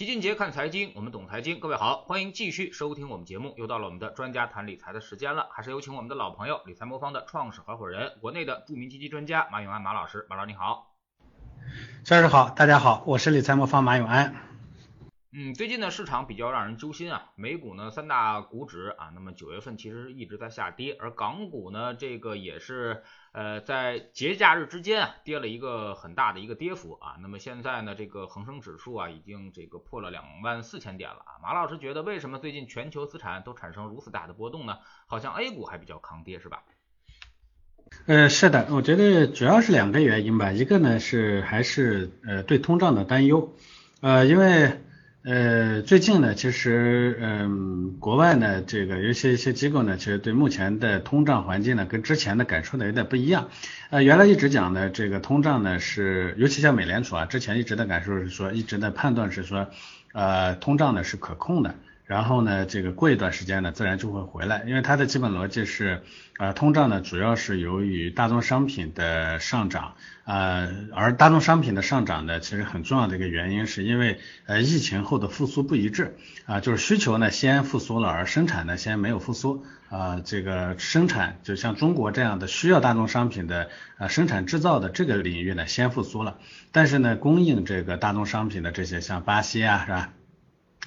齐俊杰看财经，我们懂财经。各位好，欢迎继续收听我们节目。又到了我们的专家谈理财的时间了，还是有请我们的老朋友，理财魔方的创始合伙人，国内的著名基金专家马永安马老师。马老师你好，肖老师好，大家好，我是理财魔方马永安。嗯，最近呢市场比较让人揪心啊，美股呢三大股指啊，那么九月份其实一直在下跌，而港股呢这个也是呃在节假日之间啊跌了一个很大的一个跌幅啊，那么现在呢这个恒生指数啊已经这个破了两万四千点了啊，马老师觉得为什么最近全球资产都产生如此大的波动呢？好像 A 股还比较抗跌是吧？呃，是的，我觉得主要是两个原因吧，一个呢是还是呃对通胀的担忧，呃因为。呃，最近呢，其实，嗯，国外呢，这个有些一些机构呢，其实对目前的通胀环境呢，跟之前的感受呢有点不一样。呃，原来一直讲的这个通胀呢是，尤其像美联储啊，之前一直的感受是说，一直的判断是说，呃，通胀呢是可控的。然后呢，这个过一段时间呢，自然就会回来，因为它的基本逻辑是，呃，通胀呢主要是由于大宗商品的上涨，呃，而大宗商品的上涨呢，其实很重要的一个原因是因为，呃，疫情后的复苏不一致，啊，就是需求呢先复苏了，而生产呢先没有复苏，啊，这个生产就像中国这样的需要大宗商品的，呃，生产制造的这个领域呢先复苏了，但是呢，供应这个大宗商品的这些像巴西啊，是吧？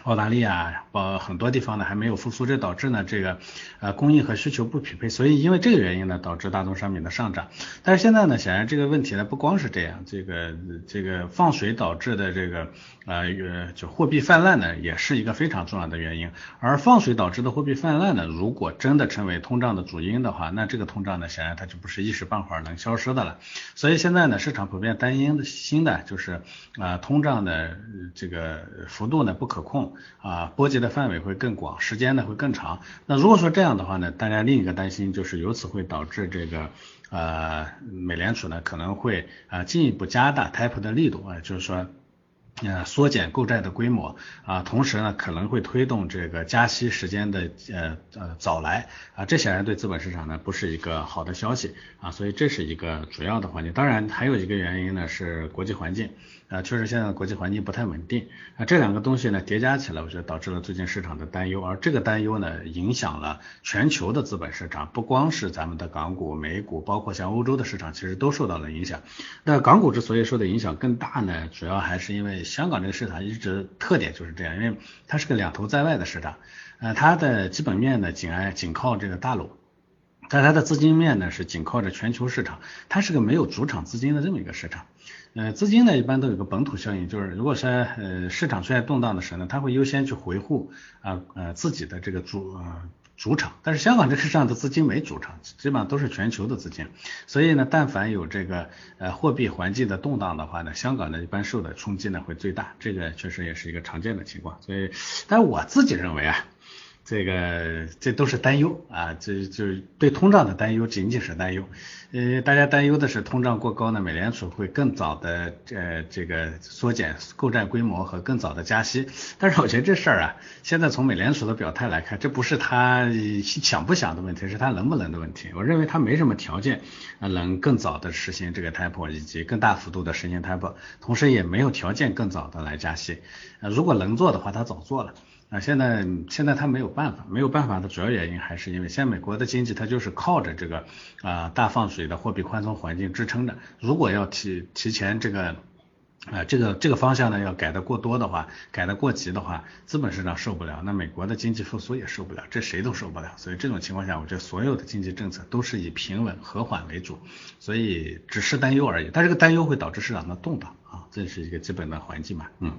澳大利亚包很多地方呢还没有复苏，这导致呢这个呃供应和需求不匹配，所以因为这个原因呢导致大宗商品的上涨。但是现在呢显然这个问题呢不光是这样，这个这个放水导致的这个呃就货币泛滥呢也是一个非常重要的原因。而放水导致的货币泛滥呢，如果真的成为通胀的主因的话，那这个通胀呢显然它就不是一时半会儿能消失的了。所以现在呢市场普遍担心的新的就是啊通胀的这个幅度呢不可控。啊，波及的范围会更广，时间呢会更长。那如果说这样的话呢，大家另一个担心就是由此会导致这个呃美联储呢可能会啊进一步加大 type 的力度啊，就是说呃缩减购债的规模啊，同时呢可能会推动这个加息时间的呃呃早来啊，这显然对资本市场呢不是一个好的消息啊，所以这是一个主要的环境。当然还有一个原因呢是国际环境。啊，确实现在国际环境不太稳定啊，这两个东西呢叠加起来，我觉得导致了最近市场的担忧，而这个担忧呢影响了全球的资本市场，不光是咱们的港股、美股，包括像欧洲的市场，其实都受到了影响。那港股之所以受的影响更大呢，主要还是因为香港这个市场一直特点就是这样，因为它是个两头在外的市场，呃，它的基本面呢紧挨紧靠这个大陆。但它的资金面呢是紧靠着全球市场，它是个没有主场资金的这么一个市场。呃，资金呢一般都有个本土效应，就是如果说呃市场出现动荡的时候呢，它会优先去维护啊呃自己的这个主主场。但是香港这个市场的资金没主场，基本上都是全球的资金，所以呢，但凡有这个呃货币环境的动荡的话呢，香港呢一般受的冲击呢会最大，这个确实也是一个常见的情况。所以，但我自己认为啊。这个这都是担忧啊，这就是对通胀的担忧，仅仅是担忧。呃，大家担忧的是通胀过高呢，美联储会更早的呃这个缩减购债规模和更早的加息。但是我觉得这事儿啊，现在从美联储的表态来看，这不是他想不想的问题，是他能不能的问题。我认为他没什么条件能更早的实行这个 taper 以及更大幅度的实行 TAPE，同时也没有条件更早的来加息。呃，如果能做的话，他早做了。啊，现在现在他没有办法，没有办法的主要原因还是因为现在美国的经济它就是靠着这个啊大放水的货币宽松环境支撑的。如果要提提前这个啊这个这个方向呢要改的过多的话，改的过急的话，资本市场受不了，那美国的经济复苏也受不了，这谁都受不了。所以这种情况下，我觉得所有的经济政策都是以平稳和缓为主，所以只是担忧而已。但这个担忧会导致市场的动荡啊，这是一个基本的环境嘛，嗯。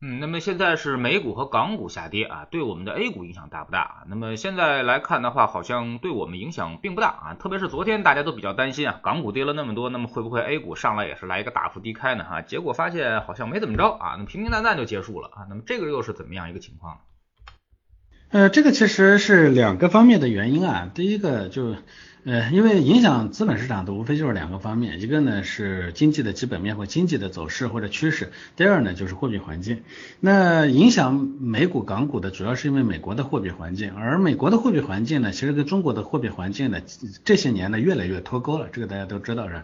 嗯，那么现在是美股和港股下跌啊，对我们的 A 股影响大不大？那么现在来看的话，好像对我们影响并不大啊。特别是昨天大家都比较担心啊，港股跌了那么多，那么会不会 A 股上来也是来一个大幅低开呢？哈，结果发现好像没怎么着啊，那平平淡淡就结束了啊。那么这个又是怎么样一个情况？呃，这个其实是两个方面的原因啊。第一个就呃，因为影响资本市场的无非就是两个方面，一个呢是经济的基本面或经济的走势或者趋势，第二呢就是货币环境。那影响美股、港股的主要是因为美国的货币环境，而美国的货币环境呢，其实跟中国的货币环境呢这些年呢越来越脱钩了，这个大家都知道是。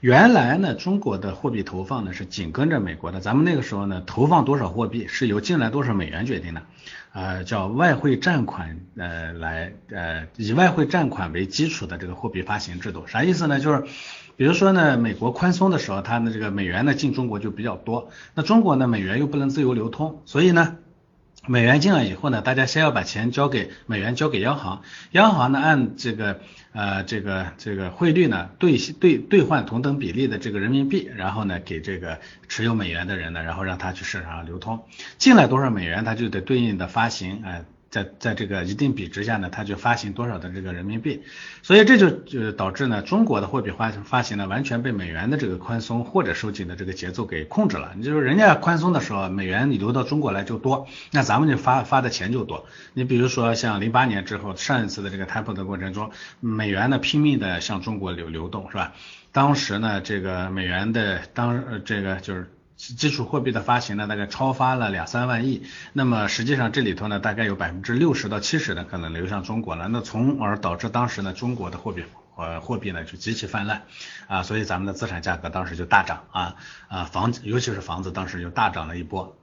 原来呢，中国的货币投放呢是紧跟着美国的，咱们那个时候呢投放多少货币是由进来多少美元决定的。呃，叫外汇占款，呃，来，呃，以外汇占款为基础的这个货币发行制度，啥意思呢？就是，比如说呢，美国宽松的时候，它的这个美元呢进中国就比较多，那中国呢美元又不能自由流通，所以呢。美元进来以后呢，大家先要把钱交给美元交给央行，央行呢按这个呃这个这个汇率呢兑兑兑换同等比例的这个人民币，然后呢给这个持有美元的人呢，然后让他去市场上流通，进来多少美元，他就得对应的发行，哎。在在这个一定比值下呢，它就发行多少的这个人民币，所以这就就导致呢，中国的货币发发行呢，完全被美元的这个宽松或者收紧的这个节奏给控制了。你就是人家宽松的时候，美元你流到中国来就多，那咱们就发发的钱就多。你比如说像零八年之后上一次的这个 taper 的过程中，美元呢拼命的向中国流流动，是吧？当时呢，这个美元的当呃这个就是。基础货币的发行呢，大概超发了两三万亿，那么实际上这里头呢，大概有百分之六十到七十的可能流向中国了，那从而导致当时呢，中国的货币呃货币呢就极其泛滥。啊，所以咱们的资产价格当时就大涨啊啊房子尤其是房子当时就大涨了一波。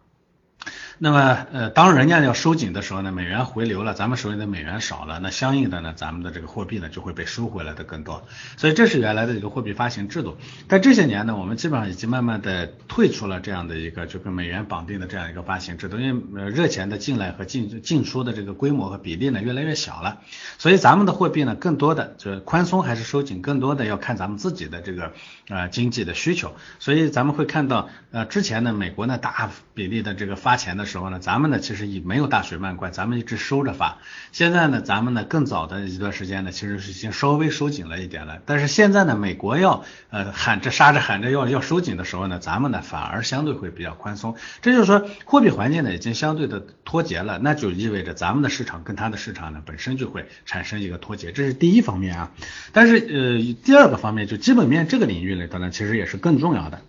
那么，呃，当人家要收紧的时候呢，美元回流了，咱们手里的美元少了，那相应的呢，咱们的这个货币呢就会被收回来的更多。所以这是原来的一个货币发行制度。但这些年呢，我们基本上已经慢慢的退出了这样的一个就跟美元绑定的这样一个发行制度，因为热钱的进来和进进出的这个规模和比例呢越来越小了。所以咱们的货币呢，更多的就是宽松还是收紧，更多的要看咱们自己的这个呃经济的需求。所以咱们会看到，呃，之前呢，美国呢大比例的这个发钱的。时候呢，咱们呢其实也没有大水漫灌，咱们一直收着发。现在呢，咱们呢更早的一段时间呢，其实是已经稍微收紧了一点了。但是现在呢，美国要呃喊着杀着喊着要要收紧的时候呢，咱们呢反而相对会比较宽松。这就是说，货币环境呢已经相对的脱节了，那就意味着咱们的市场跟它的市场呢本身就会产生一个脱节，这是第一方面啊。但是呃第二个方面，就基本面这个领域里头呢，其实也是更重要的。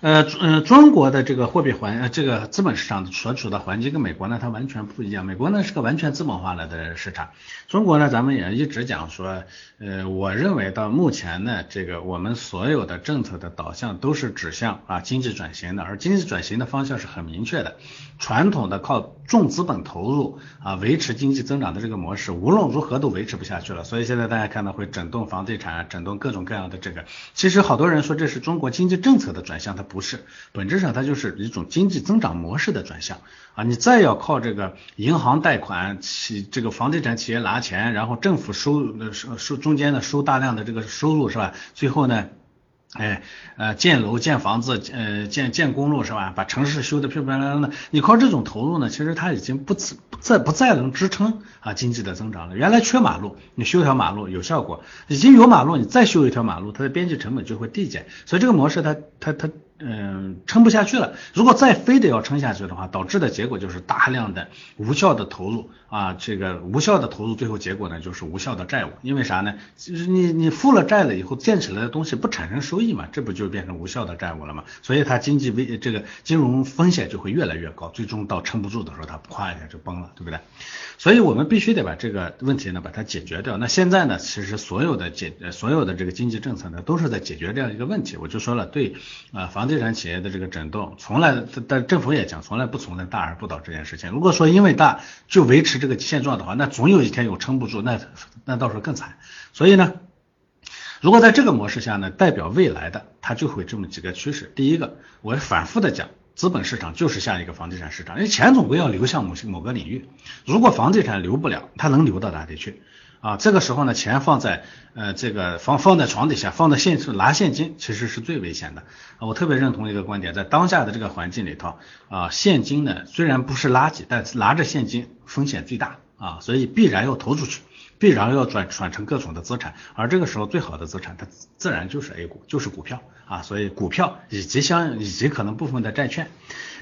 呃，嗯，中国的这个货币环，呃，这个资本市场所处的环境跟美国呢，它完全不一样。美国呢是个完全资本化了的市场，中国呢，咱们也一直讲说，呃，我认为到目前呢，这个我们所有的政策的导向都是指向啊经济转型的，而经济转型的方向是很明确的。传统的靠重资本投入啊维持经济增长的这个模式，无论如何都维持不下去了。所以现在大家看到会整顿房地产，整顿各种各样的这个，其实好多人说这是中国经济政策的转向，它。不是，本质上它就是一种经济增长模式的转向啊！你再要靠这个银行贷款，企这个房地产企业拿钱，然后政府收收收中间的收大量的这个收入是吧？最后呢？哎，呃，建楼、建房子、呃，建建公路是吧？把城市修得漂漂亮亮的。你靠这种投入呢，其实它已经不再不再能支撑啊经济的增长了。原来缺马路，你修条马路有效果；已经有马路，你再修一条马路，它的边际成本就会递减。所以这个模式它它它。嗯，撑不下去了。如果再非得要撑下去的话，导致的结果就是大量的无效的投入啊，这个无效的投入，最后结果呢就是无效的债务。因为啥呢？就是你你付了债了以后，建起来的东西不产生收益嘛，这不就变成无效的债务了吗？所以它经济危这个金融风险就会越来越高，最终到撑不住的时候，它咵一下就崩了，对不对？所以我们必须得把这个问题呢把它解决掉。那现在呢，其实所有的解所有的这个经济政策呢，都是在解决这样一个问题。我就说了，对啊房。地产企业的这个整顿，从来，但政府也讲，从来不存在大而不倒这件事情。如果说因为大就维持这个现状的话，那总有一天有撑不住，那那到时候更惨。所以呢，如果在这个模式下呢，代表未来的，它就会这么几个趋势。第一个，我反复的讲，资本市场就是下一个房地产市场，因为钱总归要流向某些某个领域。如果房地产流不了，它能流到哪里去？啊，这个时候呢，钱放在呃这个放放在床底下，放在现拿现金，其实是最危险的。我特别认同一个观点，在当下的这个环境里头，啊，现金呢虽然不是垃圾，但拿着现金风险最大啊，所以必然要投出去，必然要转转成各种的资产，而这个时候最好的资产，它自然就是 A 股，就是股票啊，所以股票以及相以及可能部分的债券。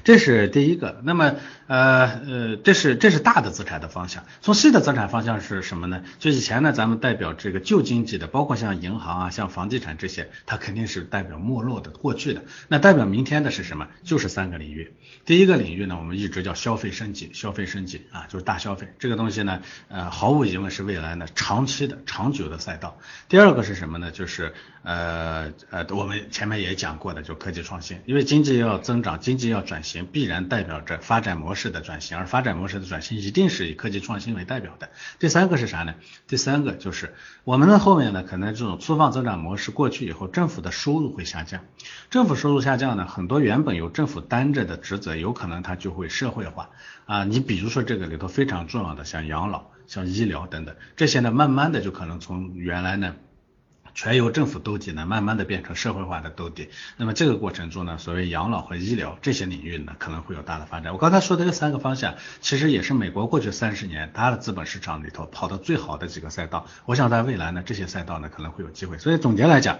这是第一个。那么呃呃，这是这是大的资产的方向。从细的资产方向是什么呢？就以前呢，咱们代表这个旧经济的，包括像银行啊、像房地产这些，它肯定是代表没落的、过去的。那代表明天的是什么？就是三个领域。第一个领域呢，我们一直叫消费升级，消费升级啊，就是大消费这个东西呢，呃，毫无疑问是未来呢长期的、长久的赛道。第二个是什么呢？就是呃呃，我们前面也讲过的，就科技创新，因为经济要增长，经济要转型，必然代表着发展模式的转型，而发展模式的转型一定是以科技创新为代表的。第三个是啥呢？第三个就是我们的后面呢，可能这种粗放增长模式过去以后，政府的收入会下降，政府收入下降呢，很多原本由政府担着的职责，有可能它就会社会化啊。你比如说这个里头非常重要的，像养老、像医疗等等，这些呢，慢慢的就可能从原来呢。全由政府兜底呢，慢慢的变成社会化的兜底。那么这个过程中呢，所谓养老和医疗这些领域呢，可能会有大的发展。我刚才说的这三个方向，其实也是美国过去三十年它的资本市场里头跑得最好的几个赛道。我想在未来呢，这些赛道呢可能会有机会。所以总结来讲。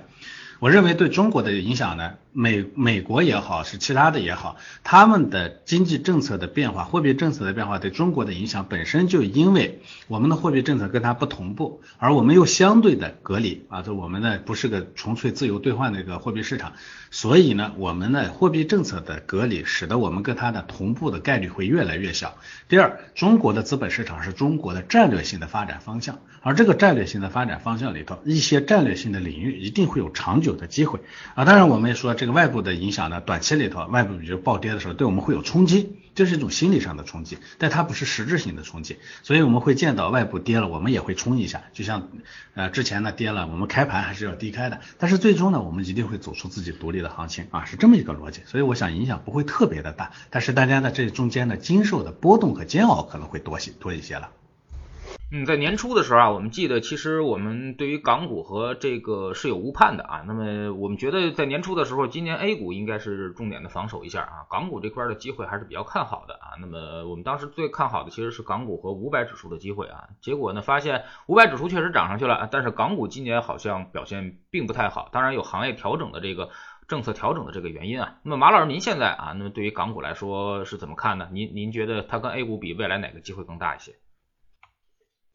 我认为对中国的影响呢，美美国也好，是其他的也好，他们的经济政策的变化、货币政策的变化对中国的影响本身就因为我们的货币政策跟它不同步，而我们又相对的隔离啊，就我们呢不是个纯粹自由兑换的一个货币市场，所以呢，我们的货币政策的隔离使得我们跟它的同步的概率会越来越小。第二，中国的资本市场是中国的战略性的发展方向，而这个战略性的发展方向里头，一些战略性的领域一定会有长久。有的机会。啊，当然我们也说这个外部的影响呢，短期里头外部比如暴跌的时候，对我们会有冲击，这是一种心理上的冲击，但它不是实质性的冲击，所以我们会见到外部跌了，我们也会冲一下，就像呃之前呢跌了，我们开盘还是要低开的，但是最终呢，我们一定会走出自己独立的行情。啊，是这么一个逻辑，所以我想影响不会特别的大，但是大家呢这中间呢经受的波动和煎熬可能会多些多一些了。嗯，在年初的时候啊，我们记得其实我们对于港股和这个是有误判的啊。那么我们觉得在年初的时候，今年 A 股应该是重点的防守一下啊，港股这块的机会还是比较看好的啊。那么我们当时最看好的其实是港股和五百指数的机会啊。结果呢，发现五百指数确实涨上去了，但是港股今年好像表现并不太好。当然有行业调整的这个政策调整的这个原因啊。那么马老师您现在啊，那么对于港股来说是怎么看呢？您您觉得它跟 A 股比，未来哪个机会更大一些？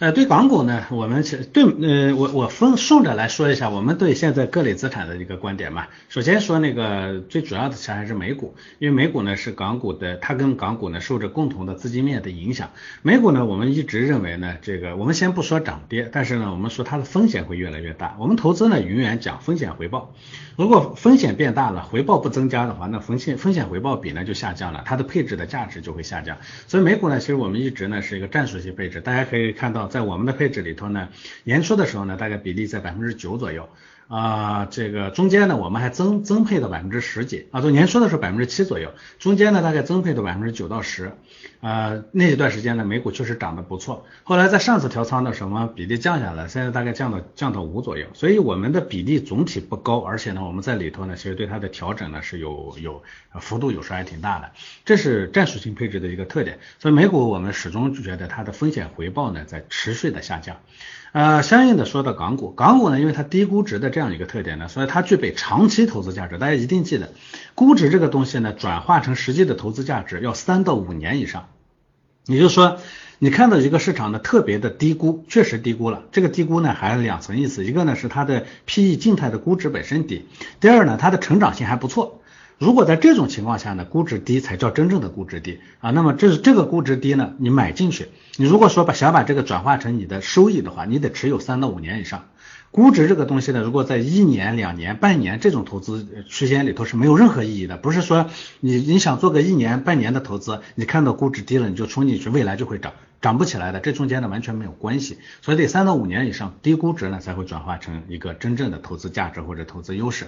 呃，对港股呢，我们是对，呃，我我分顺着来说一下我们对现在各类资产的一个观点嘛。首先说那个最主要的其实还是美股，因为美股呢是港股的，它跟港股呢受着共同的资金面的影响。美股呢，我们一直认为呢，这个我们先不说涨跌，但是呢，我们说它的风险会越来越大。我们投资呢永远讲风险回报，如果风险变大了，回报不增加的话，那风险风险回报比呢就下降了，它的配置的价值就会下降。所以美股呢，其实我们一直呢是一个战术性配置，大家可以看到。在我们的配置里头呢，年初的时候呢，大概比例在百分之九左右。啊，这个中间呢，我们还增增配到百分之十几啊，就年初的时候百分之七左右，中间呢大概增配到百分之九到十啊，那一段时间呢，美股确实涨得不错。后来在上次调仓的时候，比例降下来，现在大概降到降到五左右，所以我们的比例总体不高，而且呢，我们在里头呢，其实对它的调整呢是有有幅度，有时候还挺大的，这是战术性配置的一个特点。所以美股我们始终觉得它的风险回报呢在。持续的下降，呃，相应的说到港股，港股呢，因为它低估值的这样一个特点呢，所以它具备长期投资价值。大家一定记得，估值这个东西呢，转化成实际的投资价值要三到五年以上。也就是说，你看到一个市场呢特别的低估，确实低估了。这个低估呢，还有两层意思，一个呢是它的 P/E 静态的估值本身低，第二呢，它的成长性还不错。如果在这种情况下呢，估值低才叫真正的估值低啊。那么这是这个估值低呢，你买进去，你如果说把想把这个转化成你的收益的话，你得持有三到五年以上。估值这个东西呢，如果在一年、两年、半年这种投资区间里头是没有任何意义的。不是说你你想做个一年、半年的投资，你看到估值低了你就冲进去，未来就会涨，涨不起来的。这中间呢完全没有关系。所以得三到五年以上低估值呢才会转化成一个真正的投资价值或者投资优势。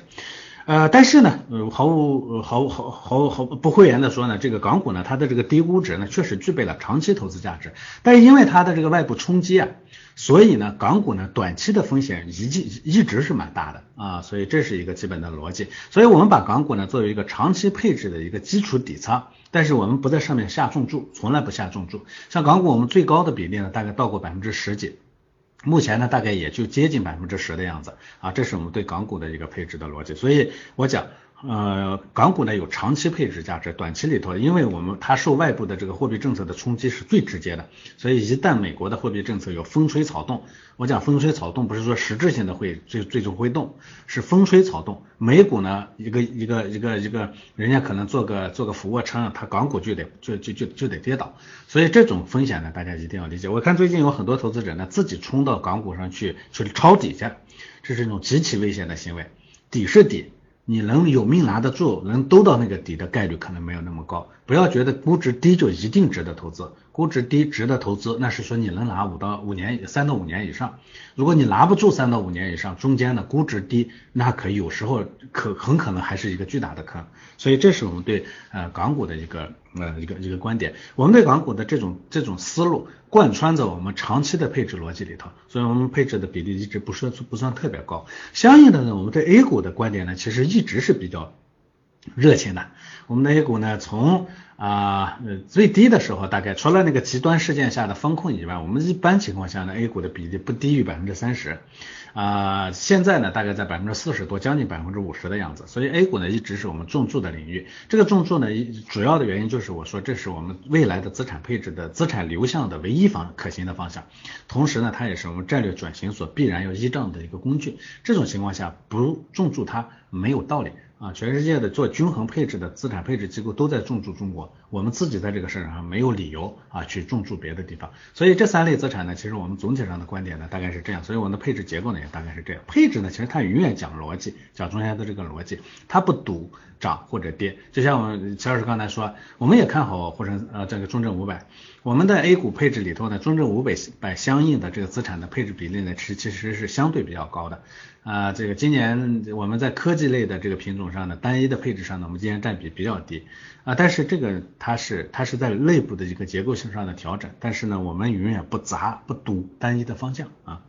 呃，但是呢，呃，毫无毫无毫毫毫不讳言的说呢，这个港股呢，它的这个低估值呢，确实具备了长期投资价值。但是因为它的这个外部冲击啊，所以呢，港股呢，短期的风险一一一直是蛮大的啊，所以这是一个基本的逻辑。所以我们把港股呢作为一个长期配置的一个基础底仓，但是我们不在上面下重注，从来不下重注。像港股，我们最高的比例呢，大概到过百分之十几。目前呢，大概也就接近百分之十的样子啊，这是我们对港股的一个配置的逻辑。所以我讲呃，港股呢有长期配置价值，短期里头，因为我们它受外部的这个货币政策的冲击是最直接的，所以一旦美国的货币政策有风吹草动，我讲风吹草动不是说实质性的会最最终会动，是风吹草动，美股呢一个一个一个一个人家可能做个做个俯卧撑，它港股就得就就就就得跌倒，所以这种风险呢大家一定要理解。我看最近有很多投资者呢自己冲到港股上去去抄底去，这是一种极其危险的行为，底是底。你能有命拿得住，能兜到那个底的概率可能没有那么高。不要觉得估值低就一定值得投资，估值低值得投资，那是说你能拿五到五年、三到五年以上。如果你拿不住三到五年以上，中间的估值低，那可有时候可很可能还是一个巨大的坑。所以这是我们对呃港股的一个呃一个一个观点。我们对港股的这种这种思路贯穿着我们长期的配置逻辑里头，所以我们配置的比例一直不算不算特别高。相应的呢，我们对 A 股的观点呢，其实一直是比较。热情的，我们的 A 股呢，从啊最低的时候，大概除了那个极端事件下的风控以外，我们一般情况下呢，A 股的比例不低于百分之三十，啊现在呢大概在百分之四十多，将近百分之五十的样子，所以 A 股呢一直是我们重注的领域。这个重注呢，主要的原因就是我说这是我们未来的资产配置的资产流向的唯一方可行的方向，同时呢，它也是我们战略转型所必然要依仗的一个工具。这种情况下不重注它没有道理。啊，全世界的做均衡配置的资产配置机构都在重注中国，我们自己在这个市场上没有理由啊去重注别的地方。所以这三类资产呢，其实我们总体上的观点呢大概是这样。所以我们的配置结构呢也大概是这样。配置呢，其实它永远讲逻辑，讲中间的这个逻辑，它不赌涨或者跌。就像我们齐老师刚才说，我们也看好沪深呃这个中证五百，我们的 A 股配置里头呢，中证五百百相应的这个资产的配置比例呢，其其实是相对比较高的。啊，这个今年我们在科技类的这个品种上呢，单一的配置上呢，我们今年占比比较低啊，但是这个它是它是在内部的一个结构性上的调整，但是呢，我们永远不砸不赌单一的方向啊。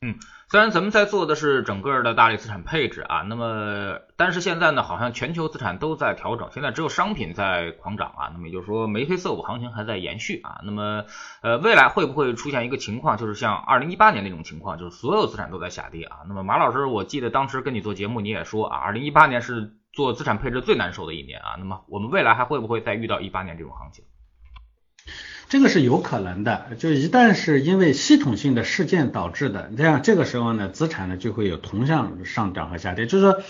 嗯。虽然咱们在做的是整个的大类资产配置啊，那么但是现在呢，好像全球资产都在调整，现在只有商品在狂涨啊，那么也就是说眉飞色舞行情还在延续啊，那么呃未来会不会出现一个情况，就是像二零一八年那种情况，就是所有资产都在下跌啊？那么马老师，我记得当时跟你做节目，你也说啊，二零一八年是做资产配置最难受的一年啊，那么我们未来还会不会再遇到一八年这种行情？这个是有可能的，就一旦是因为系统性的事件导致的，这样这个时候呢，资产呢就会有同向上涨和下跌，就是说。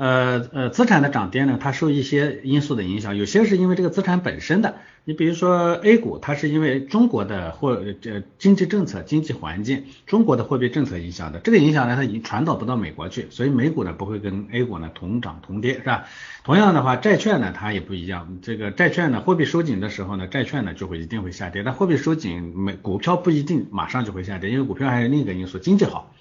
呃呃，资产的涨跌呢，它受一些因素的影响，有些是因为这个资产本身的，你比如说 A 股，它是因为中国的或呃经济政策、经济环境、中国的货币政策影响的，这个影响呢，它已经传导不到美国去，所以美股呢不会跟 A 股呢同涨同跌，是吧？同样的话，债券呢它也不一样，这个债券呢货币收紧的时候呢，债券呢就会一定会下跌，但货币收紧，美股票不一定马上就会下跌，因为股票还有另一个因素，经济好，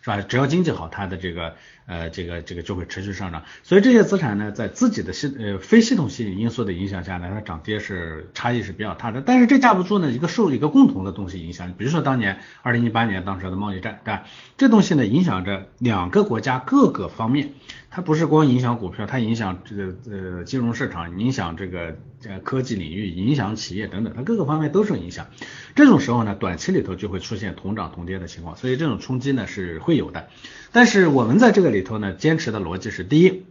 是吧？只要经济好，它的这个。呃，这个这个就会持续上涨，所以这些资产呢，在自己的系呃非系统性因素的影响下呢，它涨跌是差异是比较大的。但是这架不住呢，一个受一个共同的东西影响，比如说当年二零一八年当时的贸易战，对吧？这东西呢，影响着两个国家各个方面，它不是光影响股票，它影响这个呃金融市场，影响这个呃科技领域，影响企业等等，它各个方面都受影响。这种时候呢，短期里头就会出现同涨同跌的情况，所以这种冲击呢是会有的。但是我们在这个里头呢，坚持的逻辑是：第一，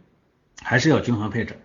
还是要均衡配置。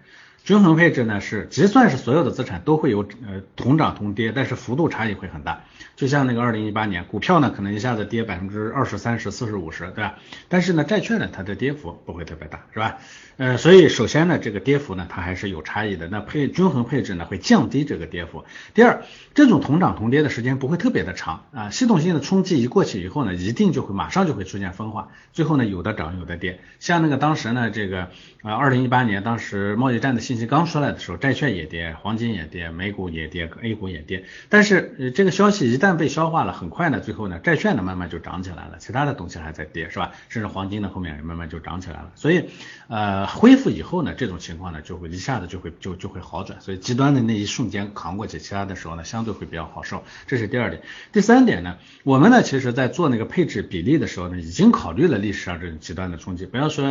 均衡配置呢是，就算是所有的资产都会有呃同涨同跌，但是幅度差异会很大。就像那个二零一八年，股票呢可能一下子跌百分之二十三十四十五十，对吧？但是呢债券呢它的跌幅不会特别大，是吧？呃，所以首先呢这个跌幅呢它还是有差异的。那配均衡配置呢会降低这个跌幅。第二，这种同涨同跌的时间不会特别的长啊，系统性的冲击一过去以后呢，一定就会马上就会出现分化，最后呢有的涨有的跌。像那个当时呢这个呃二零一八年当时贸易战的信息刚出来的时候，债券也跌，黄金也跌，美股也跌，A 股也跌。但是这个消息一旦被消化了，很快呢，最后呢，债券呢慢慢就涨起来了，其他的东西还在跌，是吧？甚至黄金呢后面慢慢就涨起来了。所以，呃，恢复以后呢，这种情况呢就会一下子就会就就会好转。所以极端的那一瞬间扛过去，其他的时候呢相对会比较好受。这是第二点。第三点呢，我们呢其实在做那个配置比例的时候呢，已经考虑了历史上这种极端的冲击。不要说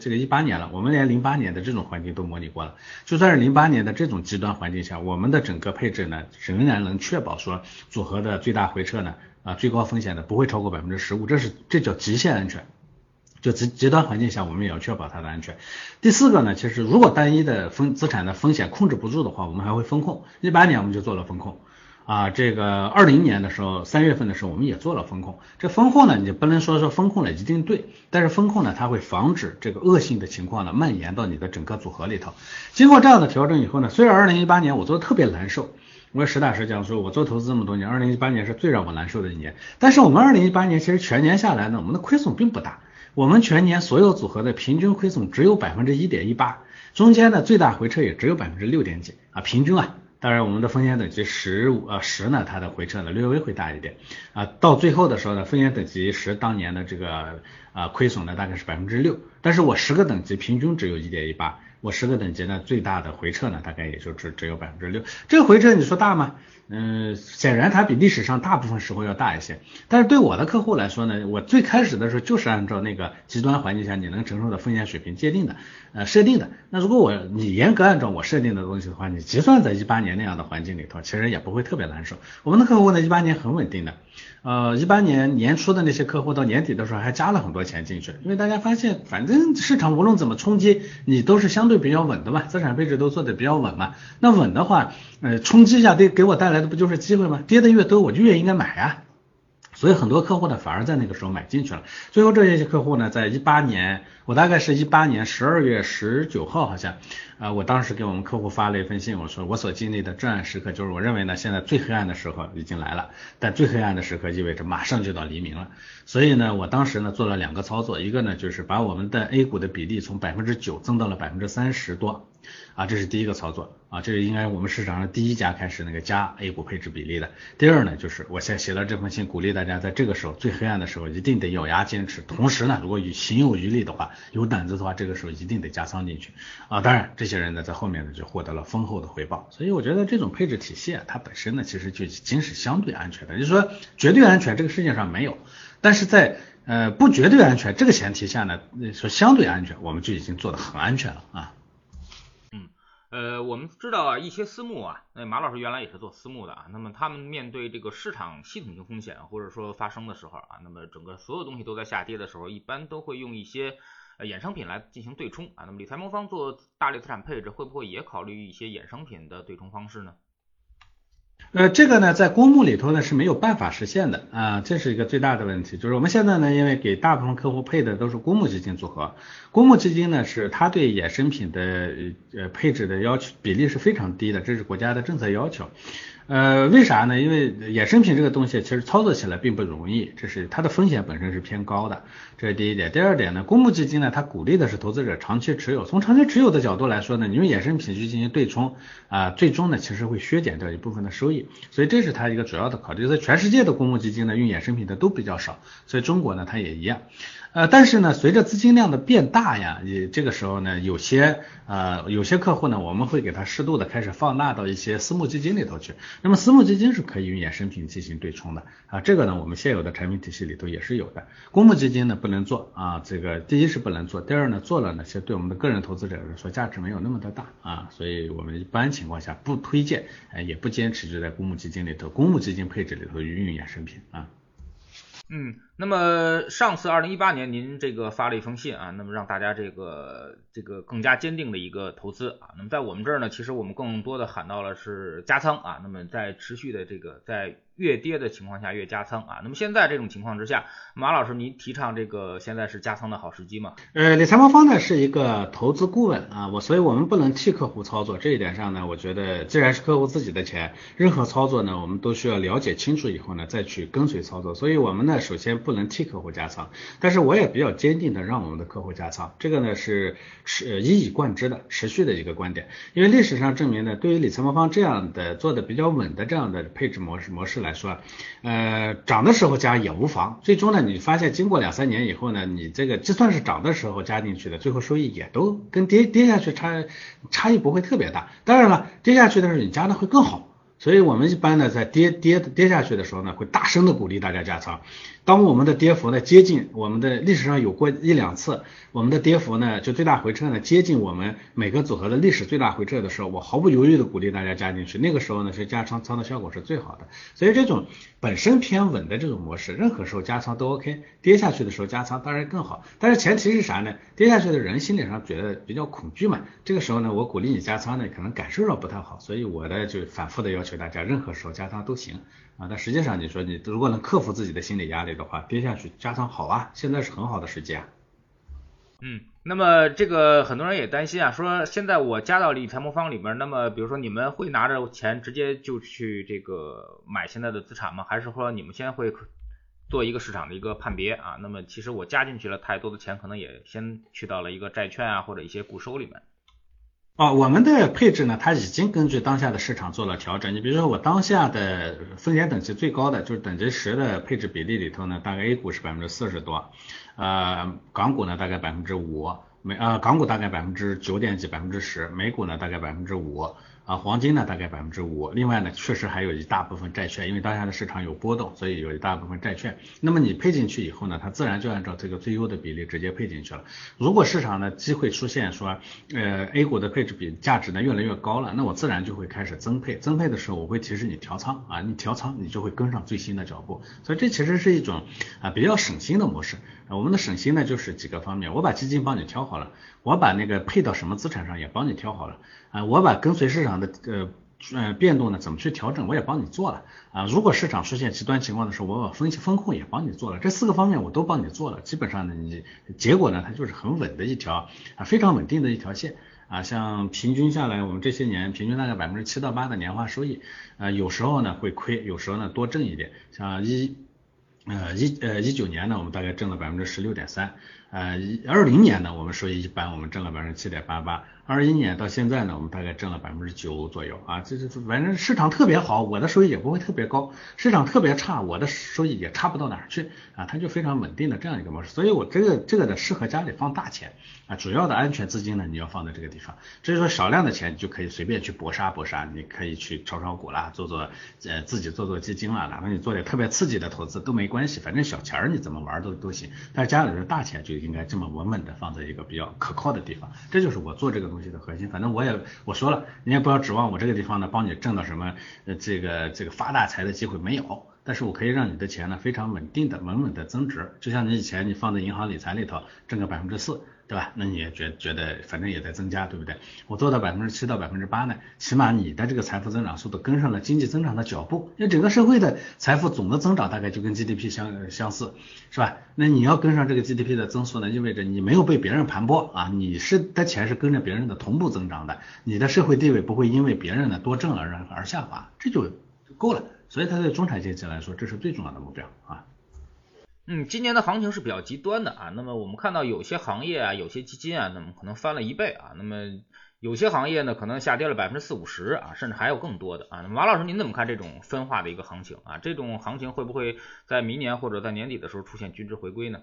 这个一八年了，我们连零八年的这种环境都模拟过了。就算是零八年的这种极端环境下，我们的整个配置呢仍然能确保说组合的最大回撤呢。啊，最高风险的不会超过百分之十五，这是这叫极限安全。就极极端环境下，我们也要确保它的安全。第四个呢，其实如果单一的风资产的风险控制不住的话，我们还会风控。一八年我们就做了风控。啊，这个二零年的时候，三月份的时候，我们也做了风控。这风控呢，你不能说说风控了一定对，但是风控呢，它会防止这个恶性的情况呢蔓延到你的整个组合里头。经过这样的调整以后呢，虽然二零一八年我做的特别难受，我实打实讲说，我做投资这么多年，二零一八年是最让我难受的一年。但是我们二零一八年其实全年下来呢，我们的亏损并不大，我们全年所有组合的平均亏损只有百分之一点一八，中间的最大回撤也只有百分之六点几啊，平均啊。当然，我们的风险等级十五呃十呢，它的回撤呢略微会大一点啊。到最后的时候呢，风险等级十当年的这个啊亏损呢大概是百分之六，但是我十个等级平均只有一点一八，我十个等级呢最大的回撤呢大概也就只只有百分之六。这个回撤你说大吗？嗯，显然它比历史上大部分时候要大一些。但是对我的客户来说呢，我最开始的时候就是按照那个极端环境下你能承受的风险水平界定的。呃，设定的那如果我你严格按照我设定的东西的话，你计算在一八年那样的环境里头，其实也不会特别难受。我们的客户呢，一八年很稳定的，呃，一八年年初的那些客户到年底的时候还加了很多钱进去，因为大家发现反正市场无论怎么冲击，你都是相对比较稳的嘛，资产配置都做的比较稳嘛。那稳的话，呃，冲击一下对给我带来的不就是机会吗？跌的越多，我就越应该买呀。所以很多客户呢，反而在那个时候买进去了。最后这些客户呢，在一八年，我大概是一八年十二月十九号，好像，啊，我当时给我们客户发了一封信，我说我所经历的至暗时刻，就是我认为呢，现在最黑暗的时候已经来了，但最黑暗的时刻意味着马上就到黎明了。所以呢，我当时呢做了两个操作，一个呢就是把我们的 A 股的比例从百分之九增到了百分之三十多。啊，这是第一个操作啊，这是应该我们市场上第一家开始那个加 A 股配置比例的。第二呢，就是我先写了这封信，鼓励大家在这个时候最黑暗的时候一定得咬牙坚持。同时呢，如果有心有余力的话，有胆子的话，这个时候一定得加仓进去啊。当然，这些人呢在后面呢就获得了丰厚的回报。所以我觉得这种配置体系啊，它本身呢其实就已经是相对安全的。就是说绝对安全这个世界上没有，但是在呃不绝对安全这个前提下呢，说相对安全，我们就已经做得很安全了啊。呃，我们知道啊，一些私募啊，那马老师原来也是做私募的啊。那么他们面对这个市场系统性风险或者说发生的时候啊，那么整个所有东西都在下跌的时候，一般都会用一些衍生品来进行对冲啊。那么理财魔方做大类资产配置，会不会也考虑一些衍生品的对冲方式呢？呃，这个呢，在公募里头呢是没有办法实现的啊，这是一个最大的问题。就是我们现在呢，因为给大部分客户配的都是公募基金组合，公募基金呢是它对衍生品的呃配置的要求比例是非常低的，这是国家的政策要求。呃，为啥呢？因为衍生品这个东西其实操作起来并不容易，这是它的风险本身是偏高的，这是第一点。第二点呢，公募基金呢，它鼓励的是投资者长期持有。从长期持有的角度来说呢，你用衍生品去进行对冲啊，最终呢其实会削减掉一部分的收益，所以这是它一个主要的考虑。在全世界的公募基金呢，用衍生品的都比较少，所以中国呢它也一样。呃，但是呢，随着资金量的变大呀，也这个时候呢，有些呃有些客户呢，我们会给他适度的开始放大到一些私募基金里头去。那么私募基金是可以用衍生品进行对冲的啊，这个呢，我们现有的产品体系里头也是有的。公募基金呢不能做啊，这个第一是不能做，第二呢做了呢，其实对我们的个人投资者来说价值没有那么的大啊，所以我们一般情况下不推荐，呃也不坚持就在公募基金里头，公募基金配置里头运用衍生品啊。嗯，那么上次二零一八年您这个发了一封信啊，那么让大家这个这个更加坚定的一个投资啊，那么在我们这儿呢，其实我们更多的喊到了是加仓啊，那么在持续的这个在。越跌的情况下越加仓啊，那么现在这种情况之下，马老师您提倡这个现在是加仓的好时机吗？呃，理财魔方呢是一个投资顾问啊，我所以我们不能替客户操作，这一点上呢，我觉得既然是客户自己的钱，任何操作呢，我们都需要了解清楚以后呢再去跟随操作，所以我们呢首先不能替客户加仓，但是我也比较坚定的让我们的客户加仓，这个呢是持一以贯之的持续的一个观点，因为历史上证明呢，对于理财魔方这样的做的比较稳的这样的配置模式模式来。来说，呃，涨的时候加也无妨。最终呢，你发现经过两三年以后呢，你这个就算是涨的时候加进去的，最后收益也都跟跌跌下去差差异不会特别大。当然了，跌下去的时候你加的会更好。所以我们一般呢，在跌跌跌下去的时候呢，会大声的鼓励大家加仓。当我们的跌幅呢接近我们的历史上有过一两次，我们的跌幅呢就最大回撤呢接近我们每个组合的历史最大回撤的时候，我毫不犹豫的鼓励大家加进去。那个时候呢，是加仓仓的效果是最好的。所以这种本身偏稳的这种模式，任何时候加仓都 OK。跌下去的时候加仓当然更好，但是前提是啥呢？跌下去的人心理上觉得比较恐惧嘛。这个时候呢，我鼓励你加仓呢，可能感受上不太好。所以我的就反复的要求大家，任何时候加仓都行啊。但实际上你说你如果能克服自己的心理压力的话，跌下去加仓好啊，现在是很好的时机啊。嗯，那么这个很多人也担心啊，说现在我加到理财魔方里面，那么比如说你们会拿着钱直接就去这个买现在的资产吗？还是说你们先会做一个市场的一个判别啊？那么其实我加进去了太多的钱，可能也先去到了一个债券啊或者一些固收里面。啊，我们的配置呢，它已经根据当下的市场做了调整。你比如说，我当下的风险等级最高的就是等级十的配置比例里头呢，大概 A 股是百分之四十多，呃，港股呢大概百分之五，美呃港股大概百分之九点几，百分之十，美股呢大概百分之五。啊，黄金呢大概百分之五，另外呢确实还有一大部分债券，因为当下的市场有波动，所以有一大部分债券。那么你配进去以后呢，它自然就按照这个最优的比例直接配进去了。如果市场呢机会出现说，呃 A 股的配置比价值呢越来越高了，那我自然就会开始增配。增配的时候我会提示你调仓啊，你调仓你就会跟上最新的脚步。所以这其实是一种啊比较省心的模式。我们的省心呢就是几个方面，我把基金帮你挑好了，我把那个配到什么资产上也帮你挑好了。啊，我把跟随市场的呃呃变动呢，怎么去调整，我也帮你做了啊。如果市场出现极端情况的时候，我把分析风控也帮你做了，这四个方面我都帮你做了。基本上呢，你结果呢，它就是很稳的一条啊，非常稳定的一条线啊。像平均下来，我们这些年平均大概百分之七到八的年化收益啊，有时候呢会亏，有时候呢多挣一点。像一呃一呃一九年呢，我们大概挣了百分之十六点三。呃，二零年呢，我们收益一般，我们挣了百分之七点八八。二一年到现在呢，我们大概挣了百分之九左右啊。这这反正市场特别好，我的收益也不会特别高；市场特别差，我的收益也差不到哪儿去啊。它就非常稳定的这样一个模式。所以我这个这个呢，适合家里放大钱啊。主要的安全资金呢，你要放在这个地方。至于说少量的钱，你就可以随便去搏杀搏杀，你可以去炒炒股啦，做做呃自己做做基金啦，哪怕你做点特别刺激的投资都没关系，反正小钱儿你怎么玩都都行。但是家里的大钱就应该这么稳稳的放在一个比较可靠的地方，这就是我做这个东西的核心。反正我也我说了，你也不要指望我这个地方呢帮你挣到什么呃这个这个发大财的机会没有，但是我可以让你的钱呢非常稳定的稳稳的增值，就像你以前你放在银行理财里头挣个百分之四。对吧？那你也觉觉得反正也在增加，对不对？我做到百分之七到百分之八呢，起码你的这个财富增长速度跟上了经济增长的脚步。因为整个社会的财富总的增长大概就跟 GDP 相相似，是吧？那你要跟上这个 GDP 的增速呢，意味着你没有被别人盘剥啊，你是的钱是跟着别人的同步增长的，你的社会地位不会因为别人的多挣而而下滑，这就够了。所以它对中产阶级来说，这是最重要的目标啊。嗯，今年的行情是比较极端的啊。那么我们看到有些行业啊，有些基金啊，那么可能翻了一倍啊。那么有些行业呢，可能下跌了百分之四五十啊，甚至还有更多的啊。那么马老师，您怎么看这种分化的一个行情啊？这种行情会不会在明年或者在年底的时候出现均值回归呢？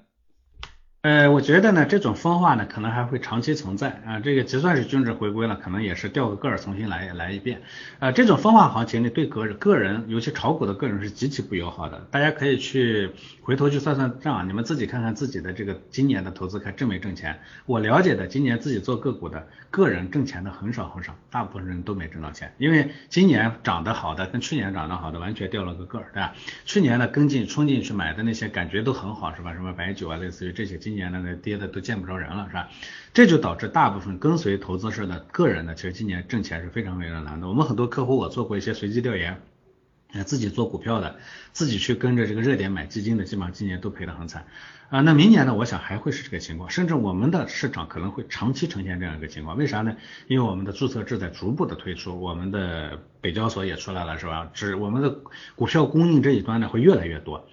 呃，我觉得呢，这种分化呢，可能还会长期存在啊。这个就算是均值回归了，可能也是掉个个儿重新来来一遍。啊，这种分化行情呢，对个人个人，尤其炒股的个人是极其不友好的。大家可以去回头去算算账，你们自己看看自己的这个今年的投资看挣没挣钱。我了解的，今年自己做个股的个人挣钱的很少很少，大部分人都没挣到钱，因为今年涨得好的跟去年涨得好的完全掉了个个儿，对吧？去年呢跟进冲进去买的那些感觉都很好，是吧？什么白酒啊，类似于这些今。今年那个跌的都见不着人了，是吧？这就导致大部分跟随投资式的个人呢，其实今年挣钱是非常非常难的。我们很多客户，我做过一些随机调研，自己做股票的，自己去跟着这个热点买基金的，基本上今年都赔得很惨啊。那明年呢，我想还会是这个情况，甚至我们的市场可能会长期呈现这样一个情况。为啥呢？因为我们的注册制在逐步的推出，我们的北交所也出来了，是吧？只我们的股票供应这一端呢，会越来越多。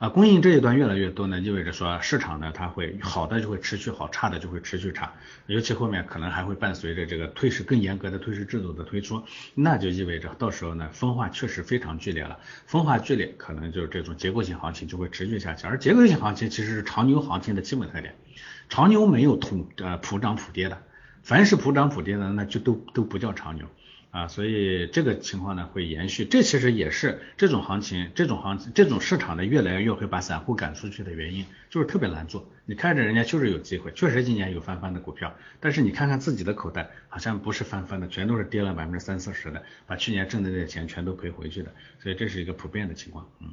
啊，供应这一端越来越多呢，意味着说市场呢，它会好的就会持续好，差的就会持续差，尤其后面可能还会伴随着这个退市更严格的退市制度的推出，那就意味着到时候呢，分化确实非常剧烈了，分化剧烈，可能就是这种结构性行情就会持续下去，而结构性行情其实是长牛行情的基本特点，长牛没有同呃普涨普跌的，凡是普涨普跌的，那就都都不叫长牛。啊，所以这个情况呢会延续。这其实也是这种行情、这种行情、这种市场呢越来越会把散户赶出去的原因，就是特别难做。你看着人家就是有机会，确实今年有翻番的股票，但是你看看自己的口袋，好像不是翻番的，全都是跌了百分之三四十的，把去年挣的那些钱全都赔回去的。所以这是一个普遍的情况，嗯。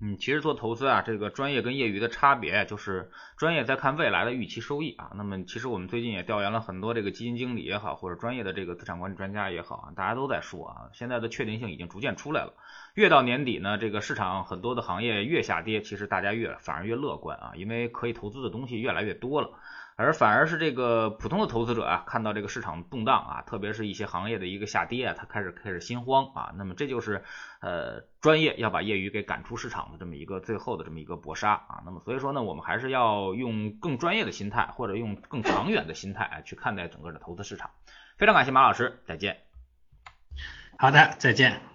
嗯，其实做投资啊，这个专业跟业余的差别就是专业在看未来的预期收益啊。那么其实我们最近也调研了很多这个基金经理也好，或者专业的这个资产管理专家也好啊，大家都在说啊，现在的确定性已经逐渐出来了。越到年底呢，这个市场很多的行业越下跌，其实大家越反而越乐观啊，因为可以投资的东西越来越多了。而反而是这个普通的投资者啊，看到这个市场动荡啊，特别是一些行业的一个下跌啊，他开始开始心慌啊。那么这就是呃专业要把业余给赶出市场的这么一个最后的这么一个搏杀啊。那么所以说呢，我们还是要用更专业的心态，或者用更长远的心态啊去看待整个的投资市场。非常感谢马老师，再见。好的，再见。